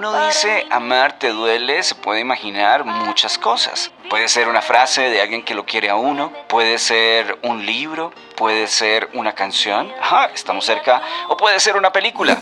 uno dice amar te duele, se puede imaginar muchas cosas. Puede ser una frase de alguien que lo quiere a uno, puede ser un libro, puede ser una canción, ajá, estamos cerca, o puede ser una película.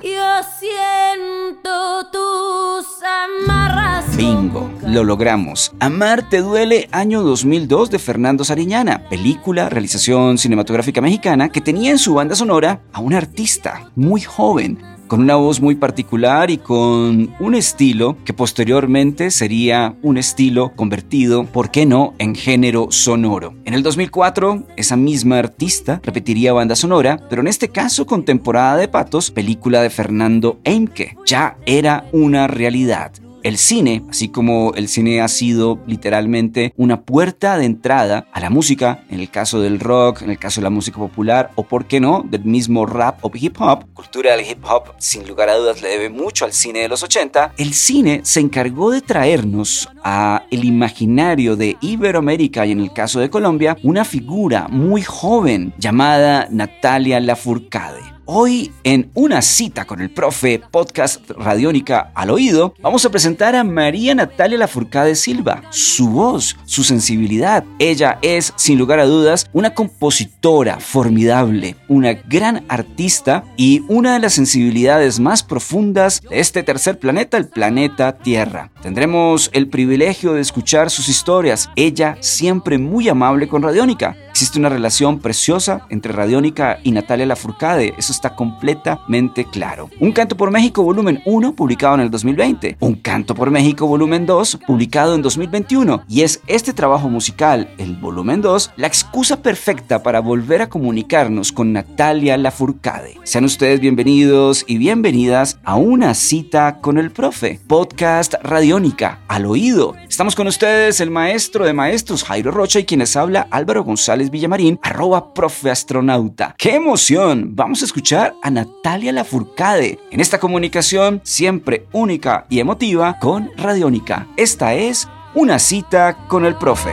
Yo siento tus amarras. Bingo, lo logramos. Amar te duele, año 2002 de Fernando Sariñana, película, realización cinematográfica mexicana que tenía en su banda sonora a un artista muy joven con una voz muy particular y con un estilo que posteriormente sería un estilo convertido, ¿por qué no?, en género sonoro. En el 2004, esa misma artista repetiría banda sonora, pero en este caso con temporada de patos, película de Fernando Eimke. Ya era una realidad. El cine, así como el cine ha sido literalmente una puerta de entrada a la música, en el caso del rock, en el caso de la música popular o, por qué no, del mismo rap o hip hop, cultura del hip hop sin lugar a dudas le debe mucho al cine de los 80, el cine se encargó de traernos a el imaginario de Iberoamérica y en el caso de Colombia, una figura muy joven llamada Natalia Lafourcade. Hoy en una cita con el profe podcast Radiónica al oído, vamos a presentar a María Natalia Lafourcade Silva. Su voz, su sensibilidad. Ella es, sin lugar a dudas, una compositora formidable, una gran artista y una de las sensibilidades más profundas de este tercer planeta, el planeta Tierra. Tendremos el privilegio de escuchar sus historias. Ella siempre muy amable con Radiónica. Existe una relación preciosa entre Radiónica y Natalia Lafourcade, eso está completamente claro. Un Canto por México volumen 1 publicado en el 2020, Un Canto por México volumen 2 publicado en 2021 y es este trabajo musical, el volumen 2, la excusa perfecta para volver a comunicarnos con Natalia Lafourcade. Sean ustedes bienvenidos y bienvenidas a una cita con el profe, podcast Radiónica, al oído. Estamos con ustedes el maestro de maestros Jairo Rocha y quienes habla Álvaro González Villamarín, arroba profe astronauta. ¡Qué emoción! Vamos a escuchar a Natalia Lafourcade en esta comunicación siempre única y emotiva con Radiónica. Esta es una cita con el profe.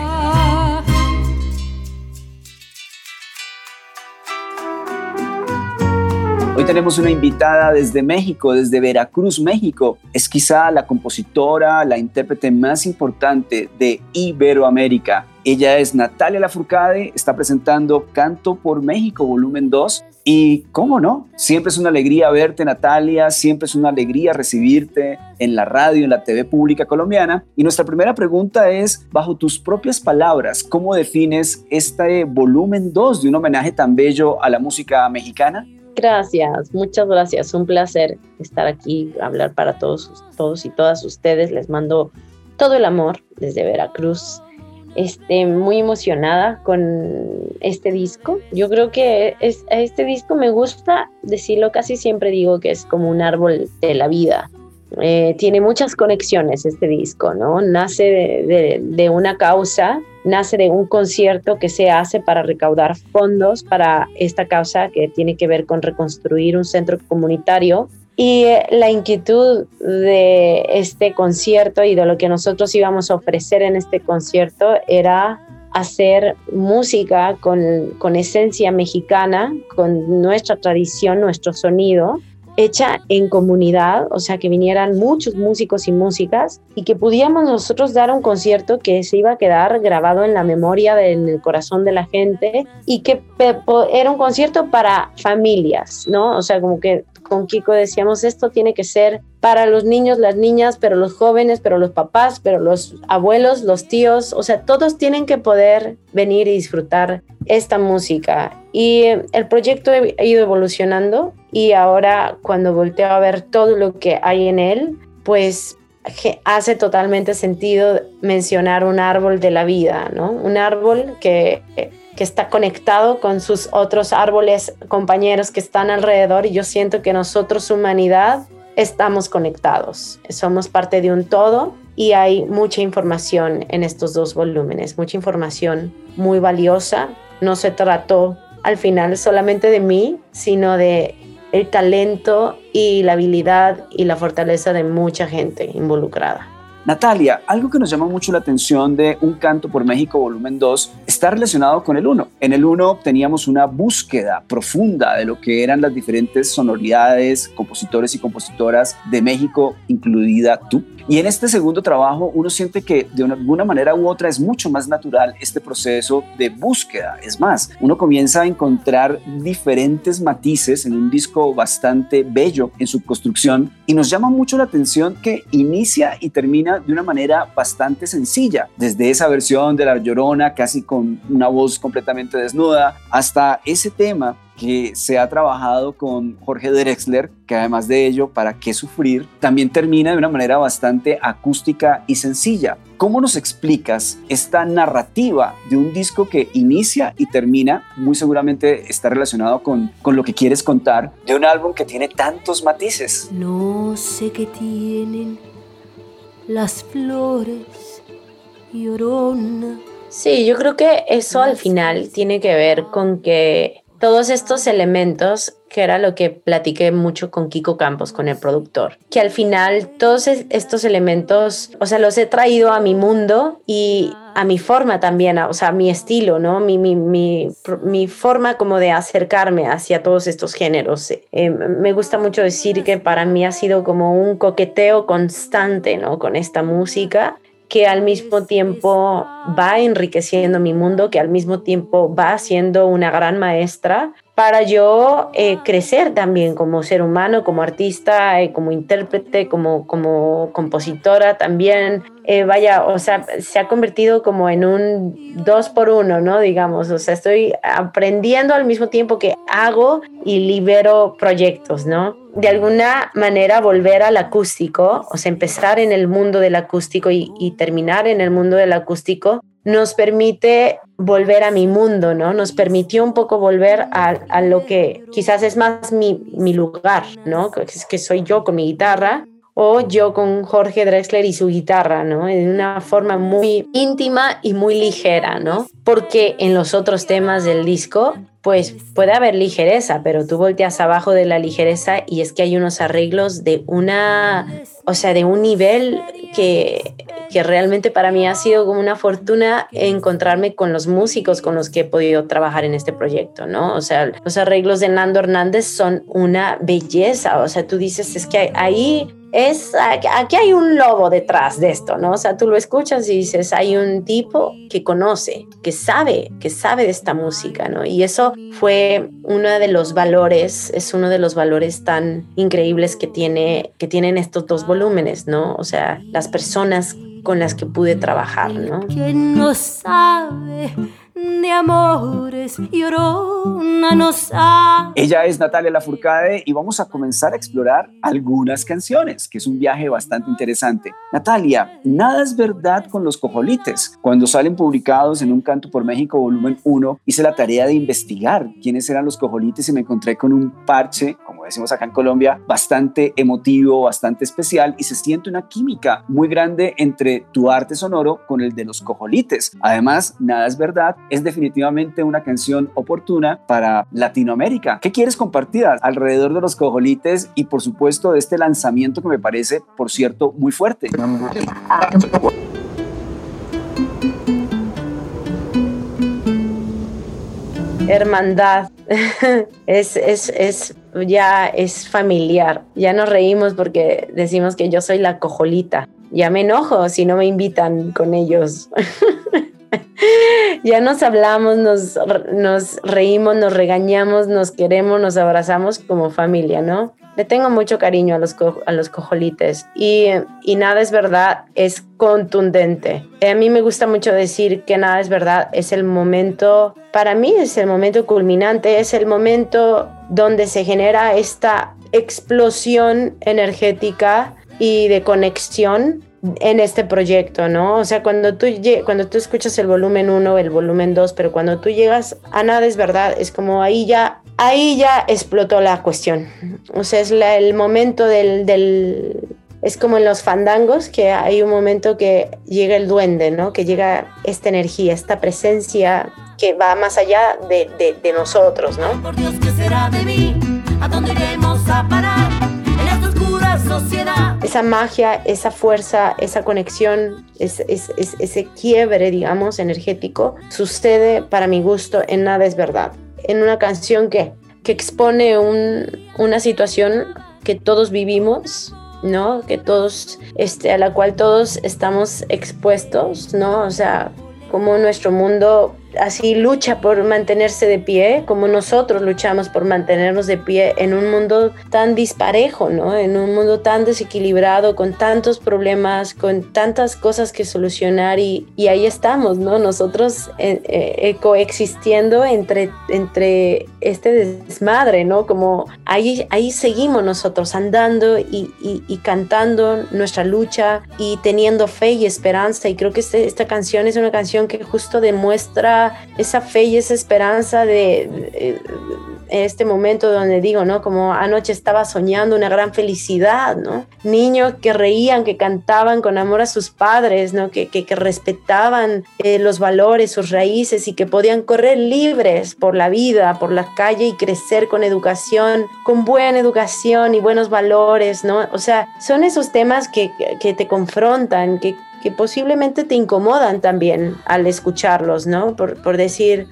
Tenemos una invitada desde México, desde Veracruz, México. Es quizá la compositora, la intérprete más importante de Iberoamérica. Ella es Natalia Lafourcade, está presentando Canto por México, volumen 2. Y cómo no, siempre es una alegría verte, Natalia, siempre es una alegría recibirte en la radio, en la TV pública colombiana. Y nuestra primera pregunta es, bajo tus propias palabras, ¿cómo defines este volumen 2 de un homenaje tan bello a la música mexicana? Gracias, muchas gracias. Un placer estar aquí, hablar para todos, todos y todas ustedes. Les mando todo el amor desde Veracruz. Este, muy emocionada con este disco. Yo creo que es, este disco me gusta decirlo, casi siempre digo que es como un árbol de la vida. Eh, tiene muchas conexiones este disco, ¿no? Nace de, una causa, nace de un concierto que se hace para recaudar fondos para esta causa que tiene que ver con reconstruir un centro comunitario. Y eh, la inquietud de este concierto y de lo que nosotros íbamos a ofrecer en este concierto era hacer música con esencia mexicana, con nuestra tradición, nuestro sonido, hecha en comunidad, o sea, que vinieran muchos músicos y músicas y que pudiéramos nosotros dar un concierto que se iba a quedar grabado en la memoria, en el corazón de la gente y que era un concierto para familias, ¿no? O sea, como que con Kiko decíamos, esto tiene que ser para los niños, las niñas, pero los jóvenes, pero los papás, pero los abuelos, los tíos, o sea, todos tienen que poder venir y disfrutar esta música. Y el proyecto ha ido evolucionando y ahora cuando volteo a ver todo lo que hay en él, pues hace totalmente sentido mencionar un árbol de la vida, ¿no? Un árbol que que está conectado con sus otros árboles compañeros que están alrededor y yo siento que nosotros, humanidad, estamos conectados, somos parte de un todo y hay mucha información en estos dos volúmenes, mucha información muy valiosa. No se trató al final solamente de mí, sino de el talento y la habilidad y la fortaleza de mucha gente involucrada. Natalia, algo que nos llama mucho la atención de Un Canto por México volumen 2 está relacionado con el 1. En el 1 teníamos una búsqueda profunda de lo que eran las diferentes sonoridades, compositores y compositoras de México, incluida tú. Y en este segundo trabajo uno siente que de alguna manera u otra es mucho más natural este proceso de búsqueda. Es más, uno comienza a encontrar diferentes matices en un disco bastante bello en su construcción y nos llama mucho la atención que inicia y termina de una manera bastante sencilla, desde esa versión de La Llorona casi con una voz completamente desnuda, hasta ese tema que se ha trabajado con Jorge Drexler, que además de ello, ¿para qué sufrir? También termina de una manera bastante acústica y sencilla. ¿Cómo nos explicas esta narrativa de un disco que inicia y termina? Muy seguramente está relacionado con, con lo que quieres contar de un álbum que tiene tantos matices. No sé qué tienen las flores llorona. Sí, yo creo que eso al final tiene que ver con que todos estos elementos, que era lo que platiqué mucho con Kiko Campos, con el productor, que al final todos estos elementos, o sea, los he traído a mi mundo y a mi forma también, o sea, a mi estilo, ¿no? Mi, mi, mi, forma como de acercarme hacia todos estos géneros. Eh, me gusta mucho decir que para mí ha sido como un coqueteo constante, ¿no? Con esta música que al mismo tiempo va enriqueciendo mi mundo, que al mismo tiempo va siendo una gran maestra para yo eh, crecer también como ser humano, como artista, eh, como intérprete, como, como compositora también. Eh, vaya, o sea, se ha convertido como en un dos por uno, ¿no? Digamos, o sea, estoy aprendiendo al mismo tiempo que hago y libero proyectos, ¿no? de alguna manera volver al acústico, o sea, empezar en el mundo del acústico y, terminar en el mundo del acústico, nos permite volver a mi mundo, ¿no? Nos permitió un poco volver a, lo que quizás es más mi, mi lugar, ¿no? Que, que soy yo con mi guitarra o yo con Jorge Drexler y su guitarra, ¿no? De una forma muy íntima y muy ligera, ¿no? Porque en los otros temas del disco, pues puede haber ligereza, pero tú volteas abajo de la ligereza y es que hay unos arreglos de una, o sea, de un nivel que, que realmente para mí ha sido como una fortuna encontrarme con los músicos con los que he podido trabajar en este proyecto, ¿no? O sea, los arreglos de Nando Hernández son una belleza, o sea, tú dices, es que ahí es aquí hay un lobo detrás de esto, ¿no? O sea, tú lo escuchas y dices, hay un tipo que conoce, que sabe, que sabe de esta música, ¿no? Y eso fue uno de los valores, es uno de los valores tan increíbles que tiene que tienen estos dos volúmenes, ¿no? O sea, las personas con las que pude trabajar, ¿no? ¿Quién no sabe de amores llorona no sabe? Ella es Natalia Lafourcade y vamos a comenzar a explorar algunas canciones, que es un viaje bastante interesante. Natalia, nada es verdad con los cojolites. Cuando salen publicados en Un Canto por México volumen 1, hice la tarea de investigar quiénes eran los cojolites y me encontré con un parche, como decimos acá en Colombia, bastante emotivo, bastante especial y se siente una química muy grande entre tu arte sonoro con el de los cojolites. Además, nada es verdad es definitivamente una canción oportuna para Latinoamérica. ¿Qué quieres compartir alrededor de los cojolites y por supuesto de este lanzamiento que me parece, por cierto, muy fuerte? hermandad, es, es, es, ya es familiar. Ya nos reímos porque decimos que yo soy la cojolita. Ya me enojo si no me invitan con ellos. ya nos hablamos, nos, nos reímos, nos regañamos, nos queremos, nos abrazamos como familia, ¿no? Le tengo mucho cariño a los, a los cojolites y, y, nada es verdad, es contundente. A mí me gusta mucho decir que nada es verdad, es el momento, para mí es el momento culminante, es el momento donde se genera esta explosión energética y de conexión en este proyecto, ¿no? O sea, cuando tú, cuando tú escuchas el volumen 1, el volumen 2, pero cuando tú llegas a nada es verdad, es como ahí ya, ahí ya explotó la cuestión. O sea, es el momento del, del, es como en los fandangos, que hay un momento que llega el duende, ¿no? Que llega esta energía, esta presencia que va más allá de, de, de nosotros, ¿no? Por Dios, ¿qué será de mí? ¿A dónde iremos a parar? En esta oscura sociedad. Esa magia, esa fuerza, esa conexión, es, es, es, ese quiebre, digamos, energético, sucede para mi gusto en Nada es Verdad. En una canción que, que expone un, una situación que todos vivimos, ¿no? Que todos, este, a la cual todos estamos expuestos, ¿no? O sea, como nuestro mundo así lucha por mantenerse de pie, como nosotros luchamos por mantenernos de pie en un mundo tan disparejo, ¿no? En un mundo tan desequilibrado, con tantos problemas, con tantas cosas que solucionar y, y ahí estamos, ¿no? Nosotros eh, eh, coexistiendo entre, entre este desmadre, ¿no? Como ahí, ahí seguimos nosotros andando y, y, y cantando nuestra lucha y teniendo fe y esperanza y creo que este, esta canción es una canción que justo demuestra esa fe y esa esperanza de, este momento donde digo, ¿no? Como anoche estaba soñando una gran felicidad, ¿no? Niños que reían, que cantaban con amor a sus padres, ¿no? Que, que, respetaban eh, los valores, sus raíces y que podían correr libres por la vida, por la calle y crecer con educación, con buena educación y buenos valores, ¿no? O sea, son esos temas que, que te confrontan, que que posiblemente te incomodan también al escucharlos, ¿no? Por, por decir,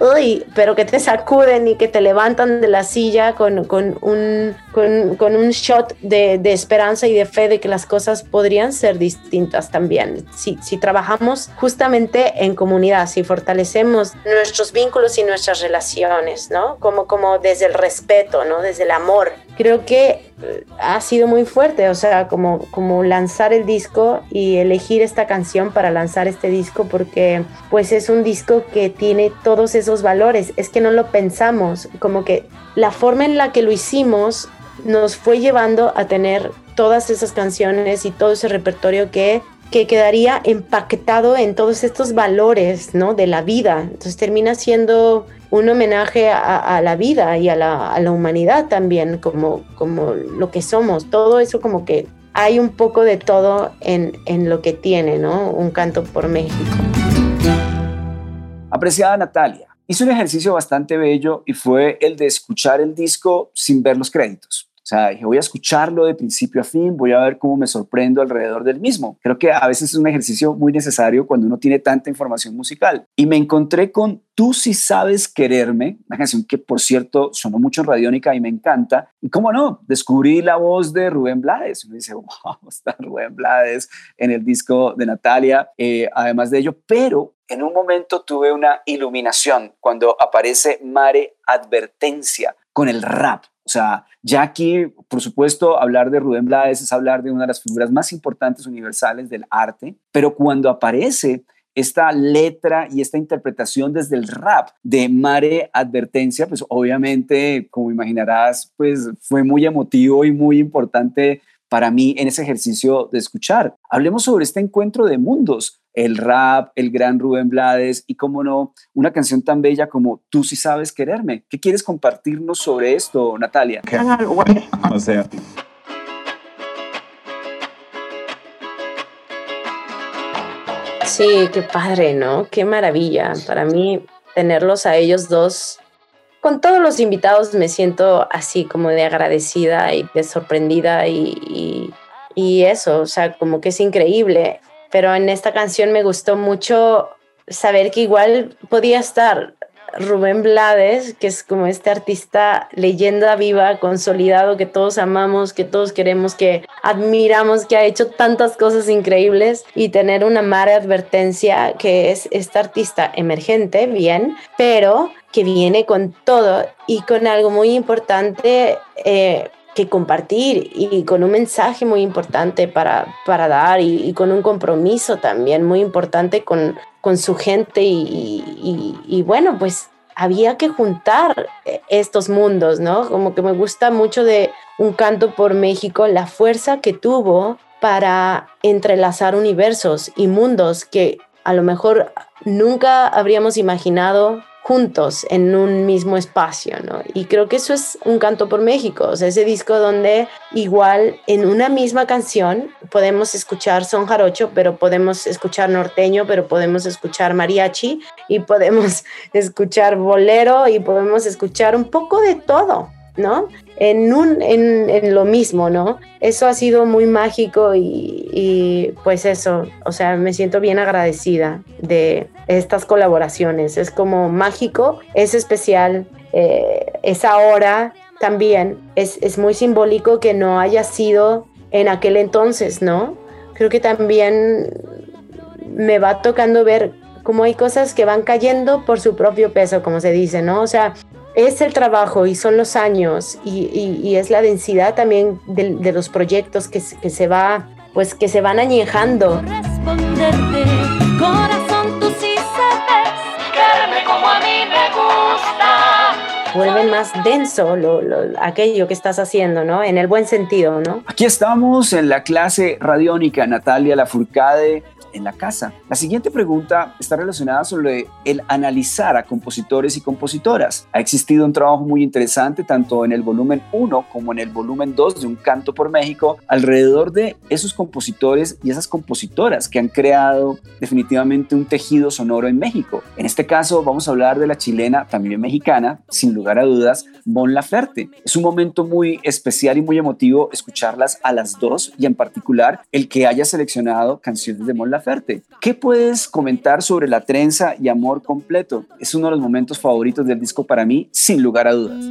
uy, pero que te sacuden y que te levantan de la silla con, con, un, con, un shot de, de, esperanza y de fe de que las cosas podrían ser distintas también. Si, si trabajamos justamente en comunidad, si fortalecemos nuestros vínculos y nuestras relaciones, ¿no? Como, como desde el respeto, ¿no? Desde el amor. Creo que eh, ha sido muy fuerte, o sea, como, como lanzar el disco y elegir esta canción para lanzar este disco porque pues es un disco que tiene todos esos valores, es que no lo pensamos, como que la forma en la que lo hicimos nos fue llevando a tener todas esas canciones y todo ese repertorio que, que quedaría empaquetado en todos estos valores, ¿no? De la vida. Entonces termina siendo un homenaje a, la vida y a la, a la, humanidad también, como, como lo que somos. Todo eso como que hay un poco de todo en, en lo que tiene, ¿no? Un canto por México. Apreciada Natalia, hice un ejercicio bastante bello y fue el de escuchar el disco sin ver los créditos. O sea, dije, voy a escucharlo de principio a fin, voy a ver cómo me sorprendo alrededor del mismo. Creo que a veces es un ejercicio muy necesario cuando uno tiene tanta información musical. Y me encontré con Tú si sabes quererme, una canción que por cierto sonó mucho en Radiónica y me encanta. Y cómo no, descubrí la voz de Rubén Blades. Uno dice, wow, está Rubén Blades en el disco de Natalia, eh, además de ello. Pero en un momento tuve una iluminación cuando aparece Mare Advertencia con el rap. O sea, ya aquí, por supuesto, hablar de Rubén Blades es hablar de una de las figuras más importantes universales del arte, pero cuando aparece esta letra y esta interpretación desde el rap de Mare Advertencia, pues obviamente, como imaginarás, pues fue muy emotivo y muy importante para mí en ese ejercicio de escuchar. Hablemos sobre este encuentro de mundos, el rap, el gran Rubén Blades y, cómo no, una canción tan bella como Tú sí sabes quererme. ¿Qué quieres compartirnos sobre esto, Natalia? O sea. Sí, qué padre, ¿no? Qué maravilla. Para mí, tenerlos a ellos dos con todos los invitados me siento así como de agradecida y de sorprendida y, eso, o sea, como que es increíble. Pero en esta canción me gustó mucho saber que igual podía estar Rubén Blades, que es como este artista leyenda viva, consolidado, que todos amamos, que todos queremos, que admiramos, que ha hecho tantas cosas increíbles y tener una mare advertencia que es este artista emergente, bien, pero que viene con todo y con algo muy importante. Eh, que compartir y con un mensaje muy importante para, para dar y, con un compromiso también muy importante con, con su gente y, y, y, bueno, pues había que juntar estos mundos, ¿no? Como que me gusta mucho de un canto por México, la fuerza que tuvo para entrelazar universos y mundos que a lo mejor nunca habríamos imaginado juntos en un mismo espacio, ¿no? Y creo que eso es un canto por México, o sea, ese disco donde igual en una misma canción podemos escuchar son jarocho, pero podemos escuchar norteño, pero podemos escuchar mariachi y podemos escuchar bolero y podemos escuchar un poco de todo, ¿no? En, un, en, lo mismo, ¿no? Eso ha sido muy mágico y, pues eso, o sea, me siento bien agradecida de estas colaboraciones. Es como mágico, es especial, eh, es ahora también, es, es muy simbólico que no haya sido en aquel entonces, ¿no? Creo que también me va tocando ver cómo hay cosas que van cayendo por su propio peso, como se dice, ¿no? O sea, es el trabajo y son los años y, es la densidad también de, los proyectos que, se va pues que se van añejando. Vuelven más denso aquello que estás haciendo, ¿no? En el buen sentido, ¿no? Aquí estamos en la clase radiónica Natalia Lafourcade en la casa. La siguiente pregunta está relacionada sobre el analizar a compositores y compositoras. Ha existido un trabajo muy interesante tanto en el volumen 1 como en el volumen 2 de Un canto por México alrededor de esos compositores y esas compositoras que han creado definitivamente un tejido sonoro en México. En este caso vamos a hablar de la chilena, también mexicana, sin lugar a dudas, Bon Laferte. Es un momento muy especial y muy emotivo escucharlas a las dos y en particular el que haya seleccionado canciones de Mon Laferte ¿Qué puedes comentar sobre La Trenza y Amor Completo? Es uno de los momentos favoritos del disco para mí, sin lugar a dudas.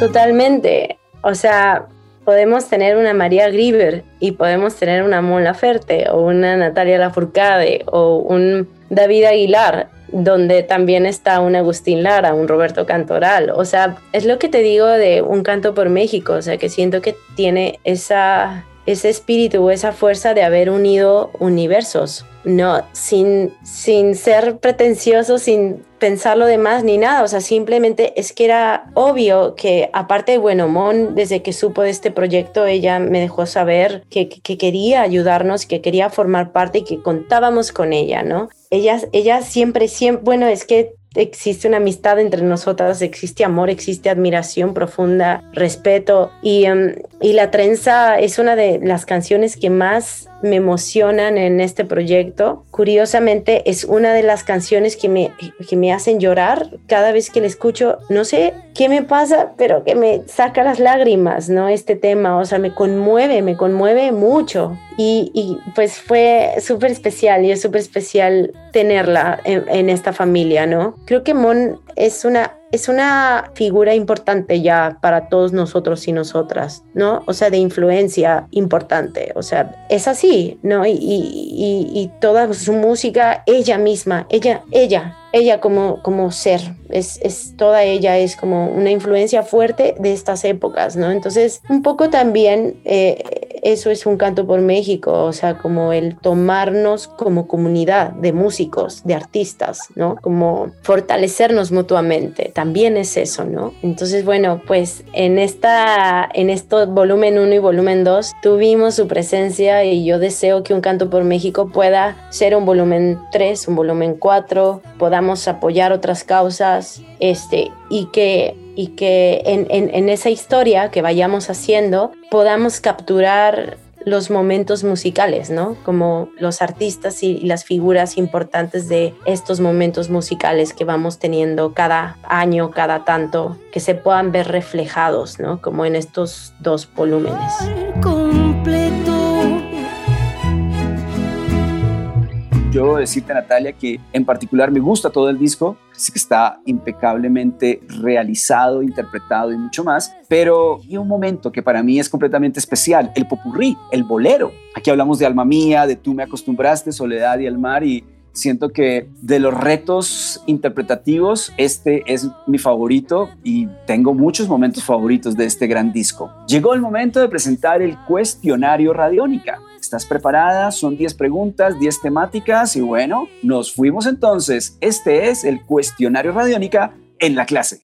Totalmente. O sea, podemos tener una María Grieber y podemos tener una Mon Laferte o una Natalia Lafourcade o un David Aguilar donde también está un Agustín Lara, un Roberto Cantoral. O sea, es lo que te digo de Un canto por México, o sea, que siento que tiene esa, ese espíritu o esa fuerza de haber unido universos, no, sin, sin ser pretencioso, sin pensarlo de más ni nada, o sea, simplemente es que era obvio que aparte, bueno, Mon, desde que supo de este proyecto, ella me dejó saber que, quería ayudarnos, que quería formar parte y que contábamos con ella, ¿no? Ella, ella siempre, siempre, bueno, es que existe una amistad entre nosotras, existe amor, existe admiración profunda, respeto y, em, y La Trenza es una de las canciones que más me emocionan en este proyecto. Curiosamente, es una de las canciones que me, que me hacen llorar cada vez que la escucho. No sé qué me pasa, pero que me saca las lágrimas, ¿no? Este tema, o sea, me conmueve, me conmueve mucho. Y, pues fue súper especial y es súper especial tenerla en, en esta familia, ¿no? Creo que Mon es una es una figura importante ya para todos nosotros y nosotras, ¿no? O sea, de influencia importante, o sea, es así, ¿no? Y, y, y toda su música, ella misma, ella, ella, ella como, como ser, es, es, toda ella es como una influencia fuerte de estas épocas, ¿no? Entonces, un poco también eh, eso es un canto por México, o sea, como el tomarnos como comunidad de músicos, de artistas, ¿no? Como fortalecernos mutuamente, también es eso, ¿no? Entonces, bueno, pues en esta, en esto volumen 1 y volumen 2 tuvimos su presencia y yo deseo que un canto por México pueda ser un volumen 3, un volumen 4, podamos apoyar otras causas este, y que, y que en, en esa historia que vayamos haciendo podamos capturar los momentos musicales, ¿no? Como los artistas y las figuras importantes de estos momentos musicales que vamos teniendo cada año, cada tanto, que se puedan ver reflejados, ¿no? Como en estos dos volúmenes. Yo decirte, Natalia, que en particular me gusta todo el disco, que está impecablemente realizado, interpretado y mucho más, pero hay un momento que para mí es completamente especial, el popurrí, el bolero. Aquí hablamos de Alma Mía, de Tú me acostumbraste, Soledad y el mar y siento que de los retos interpretativos, este es mi favorito y tengo muchos momentos favoritos de este gran disco. Llegó el momento de presentar el cuestionario Radiónica. ¿Estás preparada? Son 10 preguntas, 10 temáticas y bueno, nos fuimos entonces. Este es el cuestionario Radiónica en la clase.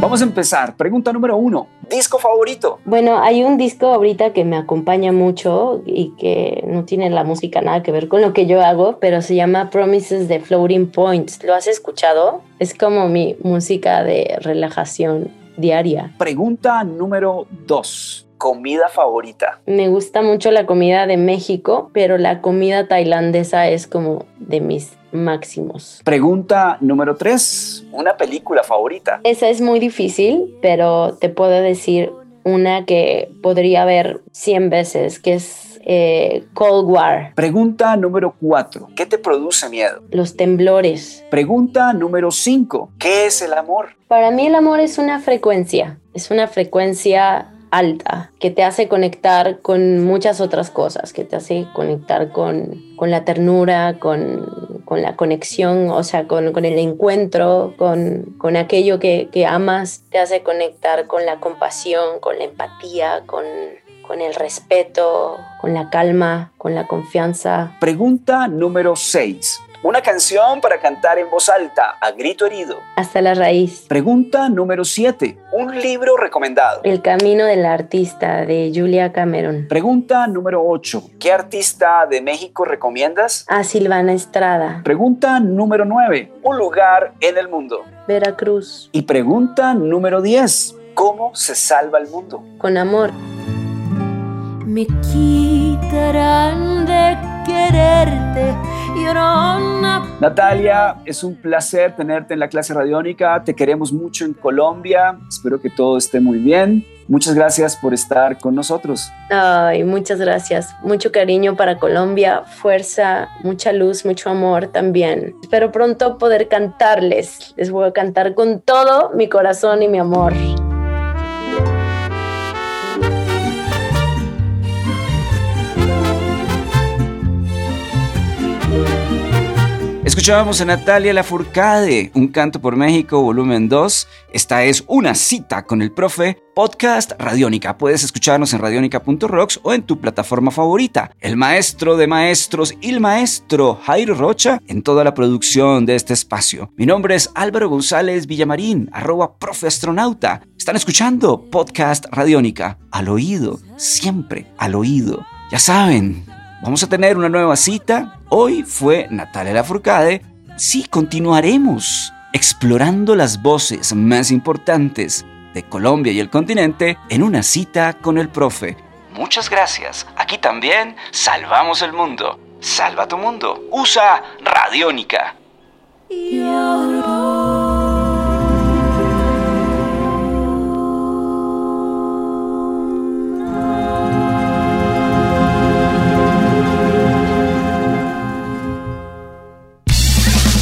Vamos a empezar. Pregunta número uno. ¿Disco favorito? Bueno, hay un disco ahorita que me acompaña mucho y que no tiene la música nada que ver con lo que yo hago, pero se llama Promises de Floating Points. ¿Lo has escuchado? Es como mi música de relajación diaria. Pregunta número dos. ¿Comida favorita? Me gusta mucho la comida de México, pero la comida tailandesa es como de mis máximos. Pregunta número 3. ¿Una película favorita? Esa es muy difícil, pero te puedo decir una que podría ver 100 veces, que es eh, Cold War. Pregunta número 4. ¿Qué te produce miedo? Los temblores. Pregunta número 5. ¿Qué es el amor? Para mí el amor es una frecuencia, es una frecuencia alta, que te hace conectar con muchas otras cosas, que te hace conectar con, con la ternura, con, con, la conexión, o sea, con, con el encuentro, con, aquello que, que, amas, te hace conectar con la compasión, con la empatía, con el respeto, con la calma, con la confianza. Pregunta número 6. Una canción para cantar en voz alta, a grito herido. Hasta la raíz. Pregunta número 7. Un libro recomendado. El camino del artista de Julia Cameron. Pregunta número 8. ¿Qué artista de México recomiendas? A Silvana Estrada. Pregunta número 9. Un lugar en el mundo. Veracruz. Y pregunta número 10. ¿Cómo se salva el mundo? Con amor. Me quitarán de quererte, llorona. Natalia, es un placer tenerte en la clase radiónica. Te queremos mucho en Colombia. Espero que todo esté muy bien. Muchas gracias por estar con nosotros. Ay, muchas gracias. Mucho cariño para Colombia, fuerza, mucha luz, mucho amor también. Espero pronto poder cantarles. Les voy a cantar con todo mi corazón y mi amor. Escuchábamos a Natalia Lafourcade, Un Canto por México, volumen 2. Esta es Una Cita con el Profe, podcast Radiónica. Puedes escucharnos en radionica.rocks o en tu plataforma favorita. El maestro de maestros y el maestro Jairo Rocha en toda la producción de este espacio. Mi nombre es Álvaro González Villamarín, arroba profe astronauta. Están escuchando podcast Radiónica. Al oído, siempre al oído. Ya saben, Vamos a tener una nueva cita. Hoy fue Natalia Lafourcade. Sí, continuaremos explorando las voces más importantes de Colombia y el continente en una cita con el profe. Muchas gracias. Aquí también salvamos el mundo. Salva tu mundo. Usa Radiónica.